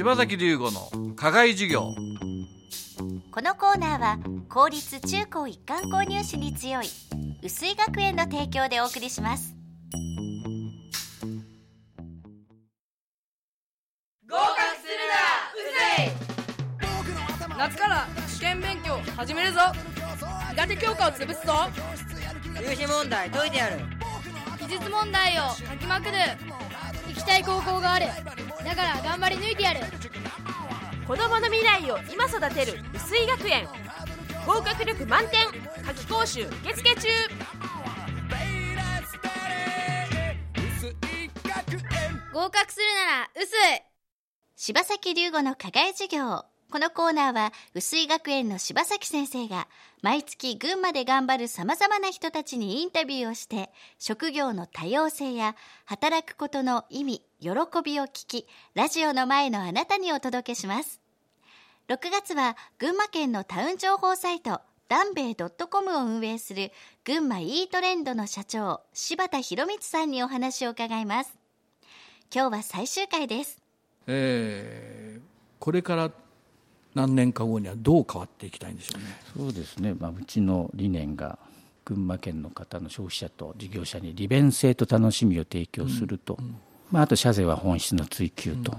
柴崎龍吾の課外授業。このコーナーは公立中高一貫購入士に強い薄井学園の提供でお送りします。合格するなうぜい。夏から試験勉強始めるぞ。苦手教科を潰すぞ。入試問題解いてやる。技術問題を書きまくる。行きたい高校があるだから頑張り抜いてやる。子供の未来を今育てる薄井学園。合格力満点。夏期講習受付中。合格するなら薄い柴崎龍吾の課外授業このコーナーは薄井学園の柴崎先生が毎月群馬で頑張る様々な人たちにインタビューをして職業の多様性や働くことの意味、喜びを聞きラジオの前のあなたにお届けします。6月は群馬県のタウン情報サイトダンベイ .com を運営する群馬イートレンドの社長柴田博光さんにお話を伺います。今日は最終回です。えーこれから何年か後にはどう変わっていきたいんでしょうね。そうですね、まあ、うちの理念が群馬県の方の消費者と事業者に利便性と楽しみを提供すると、まあ、あと社税は本質の追求と、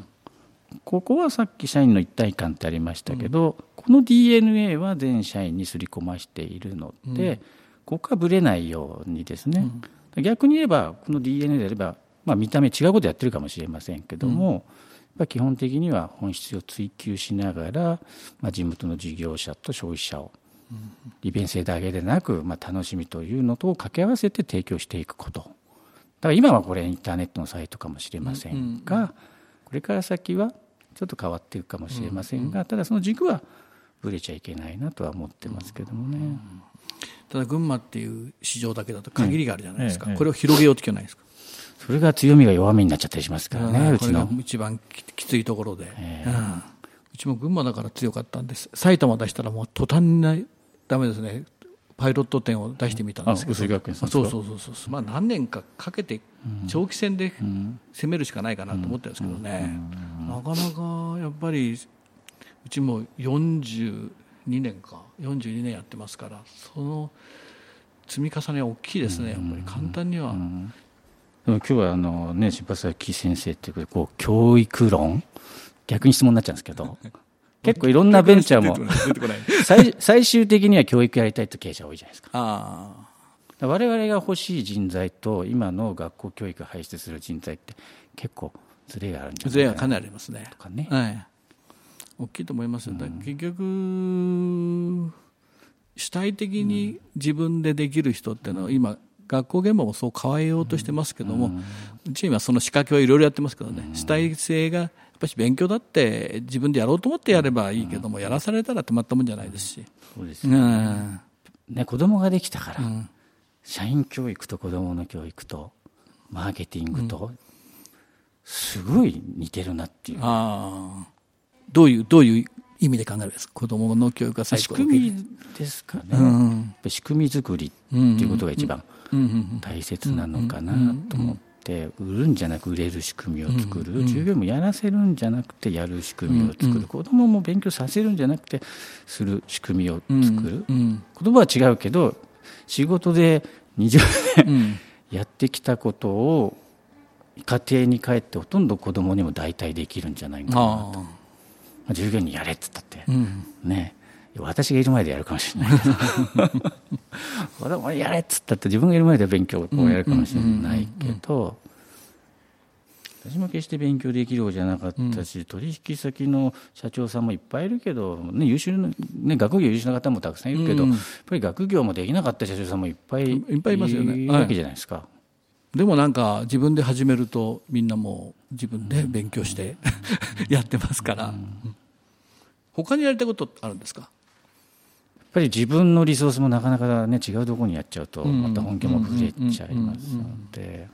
ここはさっき社員の一体感ってありましたけど、この DNA は全社員に刷り込ましているので、ここはぶれないようにですね、逆に言えばこの DNA であれば、まあ、見た目違うことやってるかもしれませんけども、ぱ基本的には本質を追求しながら、まあ、地元の事業者と消費者を利便性だけでなく、まあ、楽しみというのとを掛け合わせて提供していくこと。だから今はこれインターネットのサイトかもしれませんが、これから先はちょっと変わっていくかもしれませんが、ただその軸はぶれちゃいけないなとは思ってますけどもね。ただ群馬っていう市場だけだと限りがあるじゃないですか、これを広げようって気はないですか？それが強みが弱みになっちゃったりしますからね、うちの。一番ききついところで、うちも群馬だから強かったんです。埼玉出したらもう途端にダメですね。パイロット店を出してみたんですけど、そうそうそうそう、まあ、何年かかけて長期戦で攻めるしかないかなと思ってるんですけどね、なかなかやっぱりうちも42年か42年やってますからその積み重ねは大きいですねやっぱり。簡単には、でも今日はあの、ね、柴崎先生っていうことでこう教育論？逆に質問になっちゃうんですけど。結構いろんなベンチャーも 最最終的には教育やりたいという経営者多いじゃないですか。ああ。我々が欲しい人材と今の学校教育を輩出する人材って結構ズレがあるんじゃないかな。税はかなりありますね。とかね、はい、大きいと思います結局、主体的に自分でできる人っていうのは、今、学校現場もそう変えようとしてますけども、うち今、その仕掛けはいろいろやってますけどね、主体性がやっぱり勉強だって、自分でやろうと思ってやればいいけども、やらされたら止まったもんじゃないですし。そうですようん。ね、子供ができたから、社員教育と子供の教育とマーケティングと、すごい似てるなっていう。ああどういうどういう意味で考えるんですか？子どもの教育が最仕高組みですかね、うん。仕組み作りっていうことが一番大切なのかなと思って売るんじゃなく売れる仕組みを作る、従業員もやらせるんじゃなくてやる仕組みを作る、子供も勉強させるんじゃなくてする仕組みを作る、うん。言葉は違うけど仕事で20年やってきたことを家庭に帰ってほとんど子供にも代替できるんじゃないかなとあまあ従業員にやれって言ったって、あうん。ね。私がいる前でやるかもしれないけど。子供にやれっつったって自分がいる前で勉強をやるかもしれないけど私も決して勉強できるようじゃなかったし、取引先の社長さんもいっぱいいるけど、ね、優秀な、ね、学業優秀な方もたくさんいるけど、やっぱり学業もできなかった社長さんもいっぱいいっぱいいますよね。るわけじゃないですか。でもなんか自分で始めるとみんなもう自分で勉強して やってますから、うん他にやりたいことあるんですか？やっぱり自分のリソースもなかなか、ね、違うところにやっちゃうとん。また本気もぶれちゃいますので。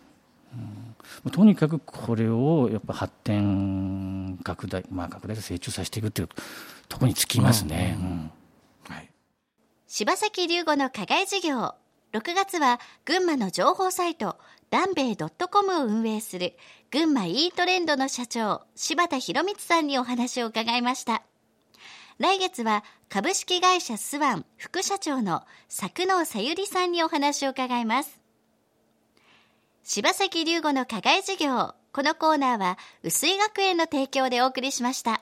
うん。とにかくこれをやっぱ発展拡大まあ拡大と成長させていくっていうところにつきますね。うん。はい。柴崎龍吾の課外授業。6月は群馬の情報サイトダンベイ .com を運営する群馬 e トレンドの社長柴田博光さんにお話を伺いました来月は株式会社スワン副社長の佐久野さゆりさんにお話を伺います。柴崎龍吾の課外授業。このコーナーは薄井学園の提供でお送りしました。